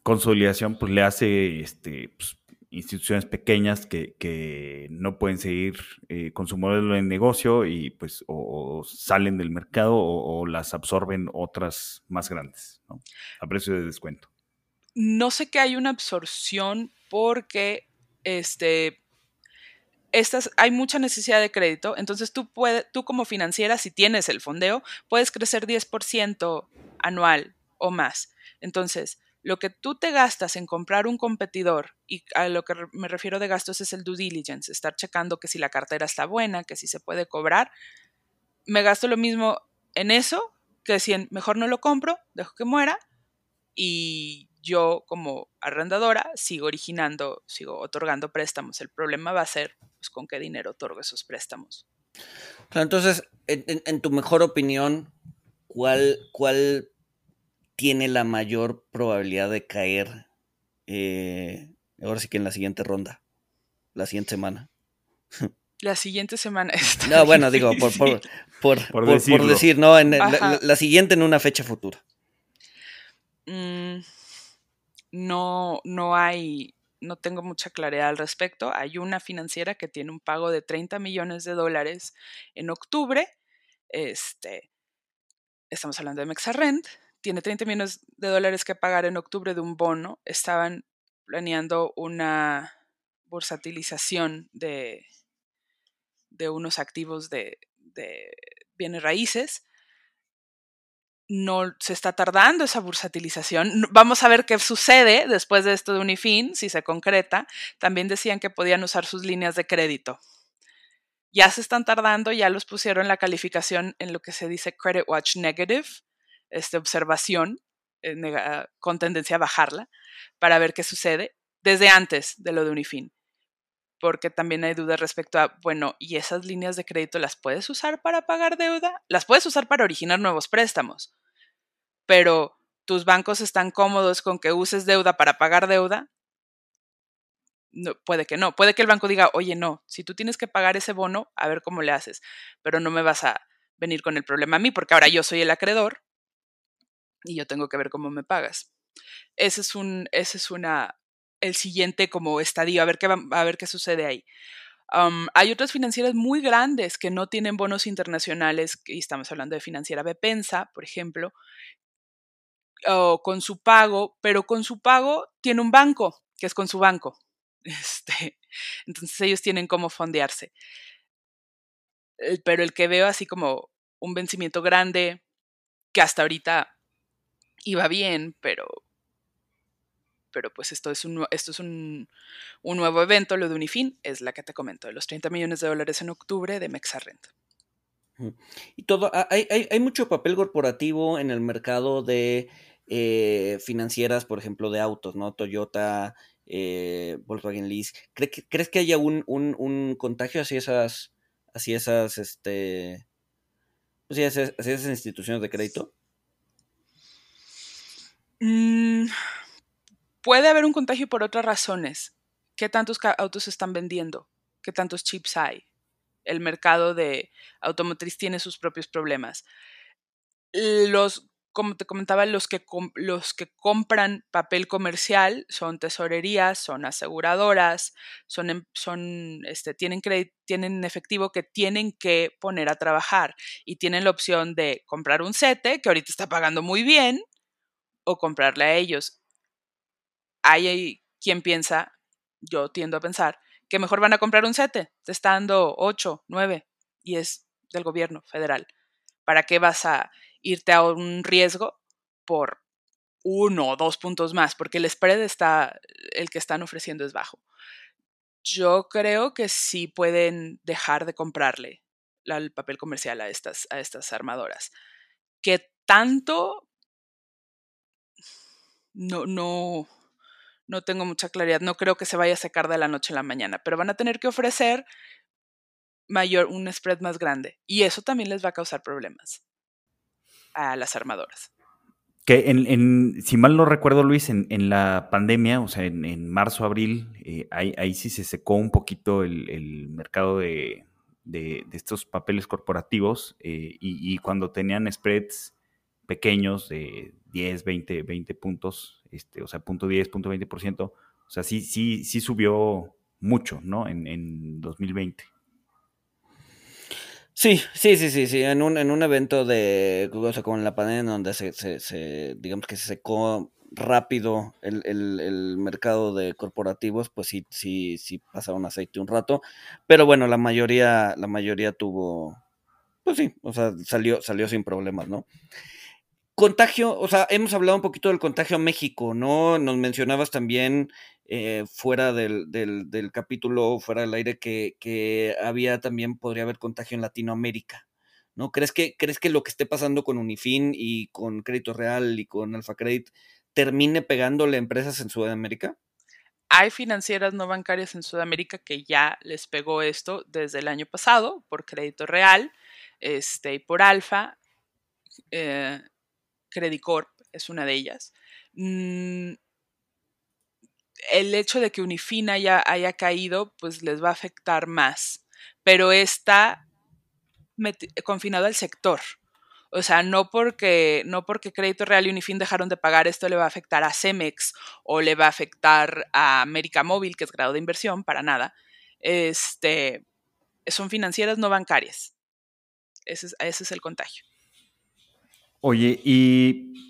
[SPEAKER 1] Consolidación, pues le hace este, pues, instituciones pequeñas que, no pueden seguir eh, con su modelo de negocio y pues o, salen del mercado o, las absorben otras más grandes, ¿no? A precio de descuento.
[SPEAKER 4] No sé que hay una absorción porque este, estas, hay mucha necesidad de crédito, entonces tú, puede, tú como financiera, si tienes el fondeo, puedes crecer 10% anual o más. Entonces, lo que tú te gastas en comprar un competidor, y a lo que me refiero de gastos es el due diligence, estar checando que si la cartera está buena, que si se puede cobrar, me gasto lo mismo en eso que si mejor no lo compro, dejo que muera y yo como arrendadora sigo originando, sigo otorgando préstamos. El problema va a ser pues, con qué dinero otorgo esos préstamos.
[SPEAKER 2] entonces, en, tu mejor opinión, ¿cuál, ¿cuál tiene la mayor probabilidad de caer eh, ahora sí que en la siguiente ronda, la siguiente semana?
[SPEAKER 4] La siguiente semana.
[SPEAKER 2] no, bueno, digo, por, por, decir, ¿no? En, la, siguiente en una fecha futura.
[SPEAKER 4] Mm, no, no hay, no tengo mucha claridad al respecto. Hay una financiera que tiene un pago de 30 millones de dólares en octubre. Este, estamos hablando de Mexarrend. Tiene 30 millones de dólares que pagar en octubre de un bono. Estaban planeando una bursatilización de, de unos activos de, de bienes raíces no se está tardando esa bursatilización. Vamos a ver qué sucede después de esto de Unifin, si se concreta. También decían que podían usar sus líneas de crédito. Ya se están tardando, ya los pusieron la calificación en lo que se dice Credit Watch Negative, este, observación eh, con tendencia a bajarla, para ver qué sucede desde antes de lo de Unifin. Porque también hay dudas respecto a, bueno, ¿y esas líneas de crédito las puedes usar para pagar deuda? Las puedes usar para originar nuevos préstamos pero tus bancos están cómodos con que uses deuda para pagar deuda, no, puede que no. Puede que el banco diga, oye, no, si tú tienes que pagar ese bono, a ver cómo le haces, pero no me vas a venir con el problema a mí, porque ahora yo soy el acreedor y yo tengo que ver cómo me pagas. Ese es un, es una, el siguiente como estadio, a ver qué, a ver qué sucede ahí. hay otras financieras muy grandes que no tienen bonos internacionales, y estamos hablando de financiera Bepensa, por ejemplo, o con su pago, pero con su pago tiene un banco, que es con su banco. Este, entonces ellos tienen cómo fondearse. Pero el que veo así como un vencimiento grande, que hasta ahorita iba bien, pero, pero pues esto es, un, esto es un, un nuevo evento, lo de Unifin, es la que te comento, de los 30 millones de dólares en octubre de Mexarrent.
[SPEAKER 2] Y todo, hay, hay, hay mucho papel corporativo en el mercado de eh, financieras, por ejemplo, de autos, ¿no? Toyota, eh, Volkswagen Lease. ¿Crees que haya un, un, contagio hacia esas, hacia esas, este, hacia esas, esas instituciones de crédito?
[SPEAKER 4] Mm, puede haber un contagio por otras razones. ¿Qué tantos autos están vendiendo? ¿Qué tantos chips hay? El mercado de automotriz tiene sus propios problemas. Los como te comentaba, los que, los que compran papel comercial son tesorerías, son aseguradoras, son, em, son este, tienen, tienen efectivo que tienen que poner a trabajar y tienen la opción de comprar un sete, que ahorita está pagando muy bien, o comprarle a ellos. Hay quien piensa, yo tiendo a pensar, que mejor van a comprar un sete, te está dando 8, 9 y es del gobierno federal. ¿Para qué vas a irte a un riesgo por uno o dos puntos más, porque el spread está, el que están ofreciendo es bajo. Yo creo que sí pueden dejar de comprarle el papel comercial a estas, a estas armadoras. Que tanto no, no, no tengo mucha claridad. No creo que se vaya a secar de la noche a la mañana, pero van a tener que ofrecer mayor, un spread más grande. Y eso también les va a causar problemas a las armadoras.
[SPEAKER 1] Que en, si mal no recuerdo, Luis, en, la pandemia, o sea, en, marzo, abril, eh, ahí, sí se secó un poquito el, mercado de, estos papeles corporativos eh, y, cuando tenían spreads pequeños de 10, 20, 20 puntos, este, o sea, punto 10, punto 20%, o sea, sí, sí, sí subió mucho, ¿no? En, en 2020.
[SPEAKER 2] Sí, sí, sí, sí, sí, en un, en un evento de, o sea, como en la pandemia, donde se, se, se, digamos que se secó rápido el, mercado de corporativos, pues sí, sí, sí pasaron aceite un rato. Pero bueno, la mayoría, la mayoría tuvo, pues sí, o sea, salió, salió sin problemas, ¿no? Contagio, o sea, hemos hablado un poquito del contagio a México, ¿no? Nos mencionabas también eh, fuera del, del, capítulo, fuera del aire, que, que, había también, podría haber contagio en Latinoamérica, ¿no? ¿Crees que, ¿Crees que lo que esté pasando con Unifin y con Crédito Real y con Alfa Credit termine pegándole empresas en Sudamérica?
[SPEAKER 4] Hay financieras no bancarias en Sudamérica que ya les pegó esto desde el año pasado por Crédito Real este, y por Alfa. Eh, Credicorp es una de ellas. Mm, el hecho de que Unifina ya haya caído, pues les va a afectar más, pero está confinado al sector. O sea, no porque, no porque Crédito Real y Unifin dejaron de pagar, esto le va a afectar a Cemex o le va a afectar a América Móvil, que es grado de inversión, para nada. Este, son financieras no bancarias. Ese es el contagio.
[SPEAKER 1] Oye, y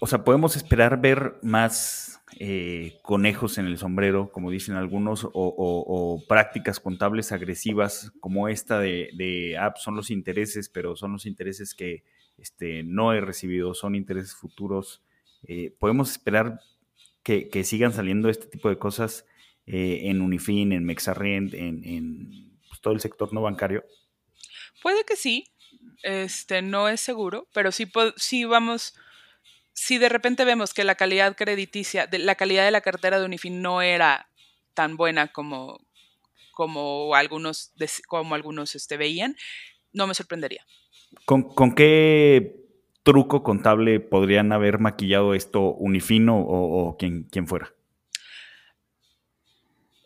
[SPEAKER 1] o sea, podemos esperar ver más eh, conejos en el sombrero, como dicen algunos, o, prácticas contables agresivas como esta de, de ah, son los intereses, pero son los intereses que este, no he recibido, son intereses futuros. Eh, podemos esperar que, sigan saliendo este tipo de cosas eh, en Unifin, en Mexarrent, en, en pues, todo el sector no bancario.
[SPEAKER 4] Puede que sí, este, no es seguro, pero sí, sí vamos, si de repente vemos que la calidad crediticia, de, la calidad de la cartera de Unifin no era tan buena como, como algunos, como algunos este, veían, no me sorprendería.
[SPEAKER 1] ¿Con, ¿Con, qué truco contable podrían haber maquillado esto Unifino o, o quien, fuera?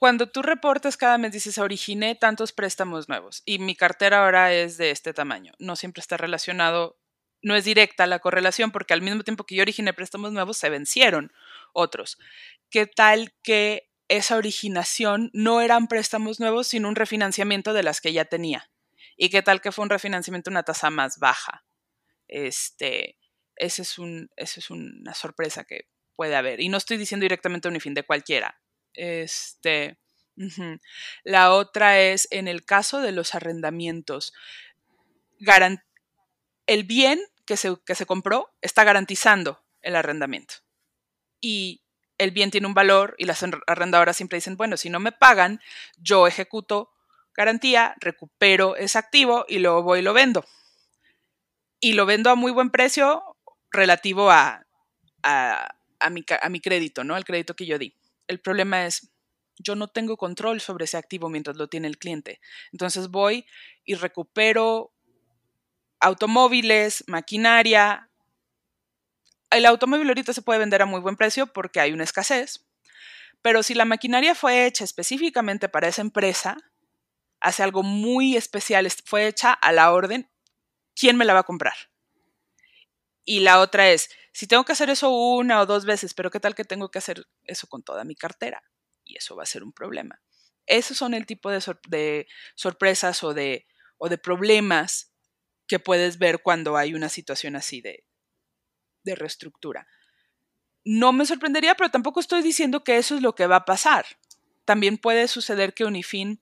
[SPEAKER 4] Cuando tú reportas cada mes, dices, originé tantos préstamos nuevos y mi cartera ahora es de este tamaño. No siempre está relacionado, no es directa la correlación porque al mismo tiempo que yo originé préstamos nuevos, se vencieron otros. ¿Qué tal que esa originación no eran préstamos nuevos, sino un refinanciamiento de las que ya tenía? ¿Y qué tal que fue un refinanciamiento a una tasa más baja? Este, ese es, un, ese es una sorpresa que puede haber. Y no estoy diciendo directamente un fin de cualquiera. Este, La otra es, en el caso de los arrendamientos, el bien que se, que se compró está garantizando el arrendamiento. Y el bien tiene un valor y las arrendadoras siempre dicen, bueno, si no me pagan, yo ejecuto garantía, recupero ese activo y luego voy y lo vendo. Y lo vendo a muy buen precio relativo a, a, a, mi, a mi crédito, ¿no? Al crédito que yo di. El problema es, yo no tengo control sobre ese activo mientras lo tiene el cliente. Entonces voy y recupero automóviles, maquinaria. El automóvil ahorita se puede vender a muy buen precio porque hay una escasez, pero si la maquinaria fue hecha específicamente para esa empresa, hace algo muy especial, fue hecha a la orden, ¿quién me la va a comprar? Y la otra es, si tengo que hacer eso una o dos veces, pero ¿qué tal que tengo que hacer eso con toda mi cartera? Y eso va a ser un problema. Esos son el tipo de, sorpresas o de, o de problemas que puedes ver cuando hay una situación así de, de reestructura. No me sorprendería, pero tampoco estoy diciendo que eso es lo que va a pasar. También puede suceder que Unifin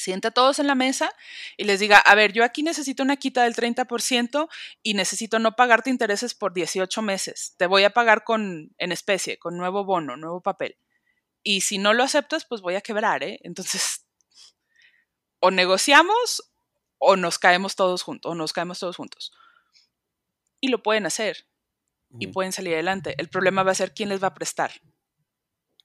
[SPEAKER 4] sienta a todos en la mesa y les diga, a ver, yo aquí necesito una quita del 30% y necesito no pagarte intereses por 18 meses. Te voy a pagar con, en especie, con nuevo bono, nuevo papel. Y si no lo aceptas, pues voy a quebrar, ¿eh? Entonces, o negociamos o nos caemos todos juntos, o nos caemos todos juntos. Y lo pueden hacer y pueden salir adelante. El problema va a ser quién les va a prestar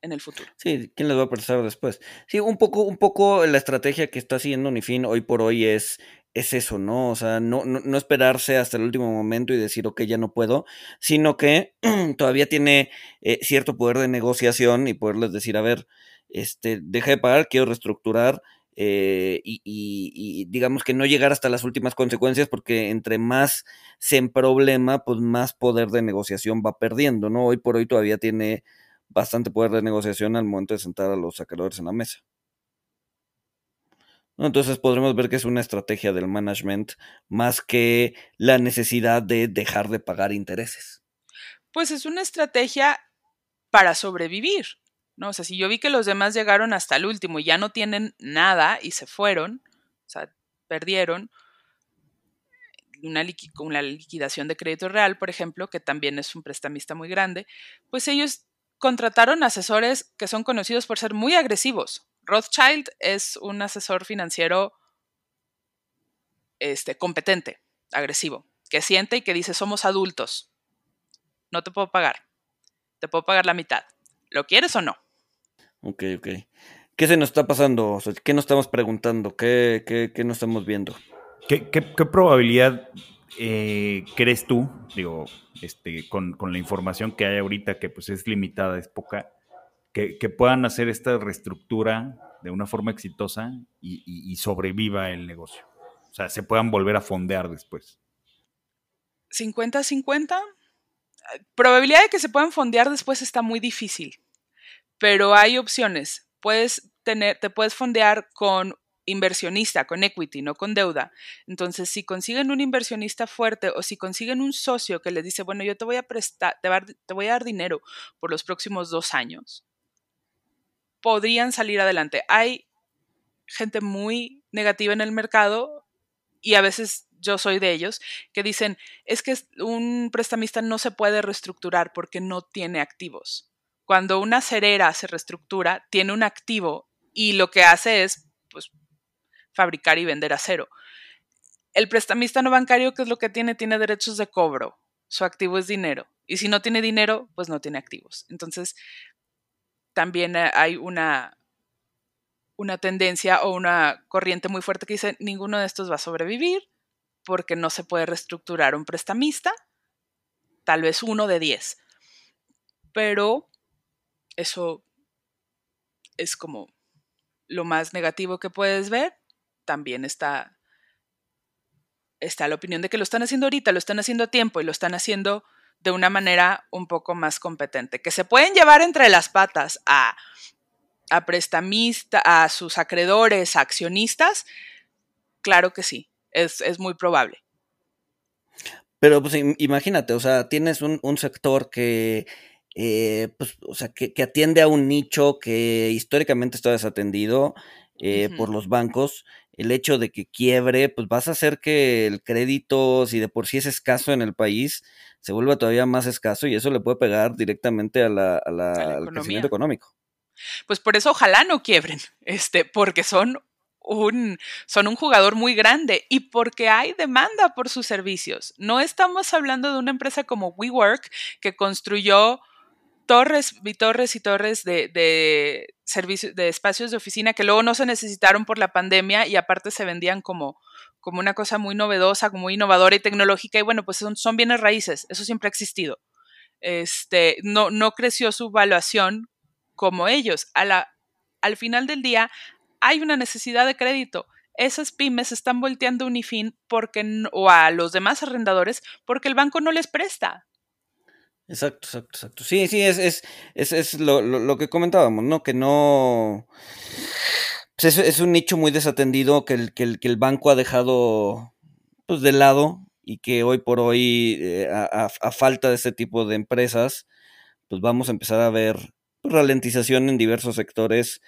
[SPEAKER 4] en el futuro.
[SPEAKER 2] Sí, ¿quién les va a prestar después? Sí, un poco, un poco la estrategia que está siguiendo Unifin hoy por hoy es, es eso, ¿no? O sea, no, no, esperarse hasta el último momento y decir, ok, ya no puedo, sino que todavía tiene eh, cierto poder de negociación y poderles decir, a ver, este, deja de pagar, quiero reestructurar. Eh, y, y, digamos que no llegar hasta las últimas consecuencias porque entre más se en problema, pues más poder de negociación va perdiendo, ¿no? Hoy por hoy todavía tiene bastante poder de negociación al momento de sentar a los saqueadores en la mesa. Entonces podremos ver que es una estrategia del management más que la necesidad de dejar de pagar intereses.
[SPEAKER 4] Pues es una estrategia para sobrevivir, ¿no? O sea, si yo vi que los demás llegaron hasta el último y ya no tienen nada y se fueron, o sea, perdieron, una, una liquidación de crédito real, por ejemplo, que también es un prestamista muy grande, pues ellos contrataron asesores que son conocidos por ser muy agresivos. Rothschild es un asesor financiero este, competente, agresivo, que siente y que dice, somos adultos, no te puedo pagar, te puedo pagar la mitad. ¿Lo quieres o no?
[SPEAKER 2] Ok, ok. ¿Qué se nos está pasando? ¿Qué nos estamos preguntando? ¿Qué, qué, qué nos estamos viendo?
[SPEAKER 1] ¿Qué, probabilidad eh, crees tú, digo, este, con, la información que hay ahorita, que pues es limitada, es poca, que, puedan hacer esta reestructura de una forma exitosa y, sobreviva el negocio? O sea, se puedan volver a fondear después.
[SPEAKER 4] 50-50. Probabilidad de que se puedan fondear después está muy difícil, pero hay opciones. Puedes tener, te puedes fondear con inversionista, con equity, no con deuda. Entonces, si consiguen un inversionista fuerte o si consiguen un socio que les dice, bueno, yo te voy a prestar, te, voy a dar dinero por los próximos dos años, podrían salir adelante. Hay gente muy negativa en el mercado y a veces yo soy de ellos, que dicen, es que un prestamista no se puede reestructurar porque no tiene activos. Cuando una cerera se reestructura, tiene un activo y lo que hace es, pues, fabricar y vender acero. El prestamista no bancario, ¿qué es lo que tiene? Tiene derechos de cobro. Su activo es dinero. Y si no tiene dinero, pues no tiene activos. Entonces, también hay una, una tendencia o una corriente muy fuerte que dice, ninguno de estos va a sobrevivir porque no se puede reestructurar un prestamista, tal vez uno de diez. Pero eso es como lo más negativo que puedes ver también está, está la opinión de que lo están haciendo ahorita, lo están haciendo a tiempo y lo están haciendo de una manera un poco más competente, que se pueden llevar entre las patas a, a prestamistas, a sus acreedores, a accionistas, claro que sí, es, muy probable.
[SPEAKER 2] Pero pues imagínate, o sea, tienes un, sector que, eh, pues, o sea, que, atiende a un nicho que históricamente está desatendido eh, por los bancos el hecho de que quiebre, pues vas a hacer que el crédito, si de por sí es escaso en el país, se vuelva todavía más escaso y eso le puede pegar directamente a la, al crecimiento económico.
[SPEAKER 4] Pues por eso ojalá no quiebren, este, porque son un, son un jugador muy grande y porque hay demanda por sus servicios. No estamos hablando de una empresa como WeWork que construyó torres y torres y torres de, de, servicios, de espacios de oficina que luego no se necesitaron por la pandemia y aparte se vendían como, como una cosa muy novedosa, muy innovadora y tecnológica. Y bueno, pues son, son bienes raíces, eso siempre ha existido. Este, no, no creció su valuación como ellos. A la, al final del día hay una necesidad de crédito. Esas pymes están volteando a Unifin porque, o a los demás arrendadores porque el banco no les presta.
[SPEAKER 2] Exacto, exacto, exacto. Sí, sí, es, es, es, es lo, lo, que comentábamos, ¿no? Que no... Pues es, un nicho muy desatendido que el, que el, que el banco ha dejado pues, de lado y que hoy por hoy, eh, a, falta de este tipo de empresas, pues vamos a empezar a ver pues, ralentización en diversos sectores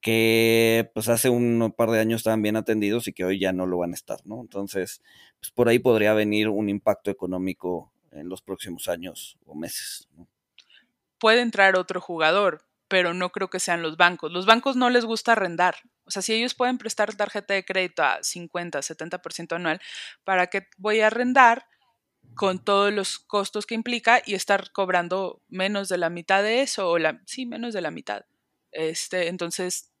[SPEAKER 2] que pues hace un par de años estaban bien atendidos y que hoy ya no lo van a estar, ¿no? Entonces, pues por ahí podría venir un impacto económico en los próximos años o meses.
[SPEAKER 4] Puede entrar otro jugador, pero no creo que sean los bancos. Los bancos no les gusta arrendar. O sea, si ellos pueden prestar tarjeta de crédito a 50, 70% anual, ¿para qué voy a arrendar con todos los costos que implica y estar cobrando menos de la mitad de eso? O la, sí, menos de la mitad. Este, entonces,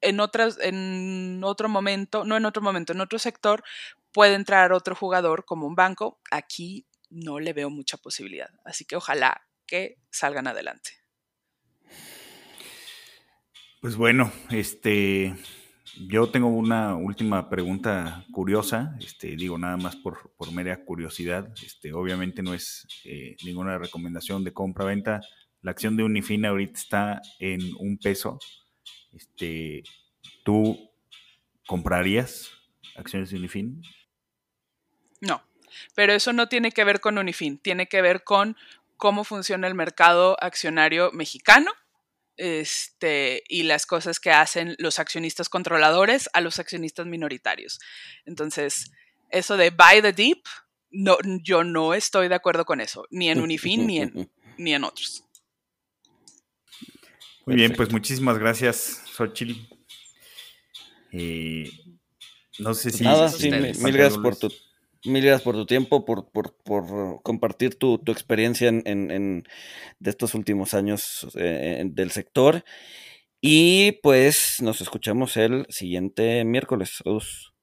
[SPEAKER 4] en, otras, en otro momento, no en otro momento, en otro sector, puede entrar otro jugador como un banco. Aquí no le veo mucha posibilidad. Así que ojalá que salgan adelante.
[SPEAKER 1] Pues bueno, este, yo tengo una última pregunta curiosa, este, digo nada más por, por mera curiosidad, este, obviamente no es eh, ninguna recomendación de compra-venta, la acción de Unifin ahorita está en un peso, este, ¿tú comprarías acciones de Unifin?
[SPEAKER 4] No. Pero eso no tiene que ver con Unifin, tiene que ver con cómo funciona el mercado accionario mexicano este, y las cosas que hacen los accionistas controladores a los accionistas minoritarios. Entonces, eso de buy the deep, no, yo no estoy de acuerdo con eso, ni en Unifin ni en, ni en otros.
[SPEAKER 1] Muy bien, pues muchísimas gracias, Xochitl. Eh, no sé si...
[SPEAKER 2] Nada, sí, mil, gracias por tu, mil gracias por tu tiempo, por, por, por compartir tu, tu experiencia en, en, de estos últimos años eh, del sector. Y pues nos escuchamos el siguiente miércoles. Saludos.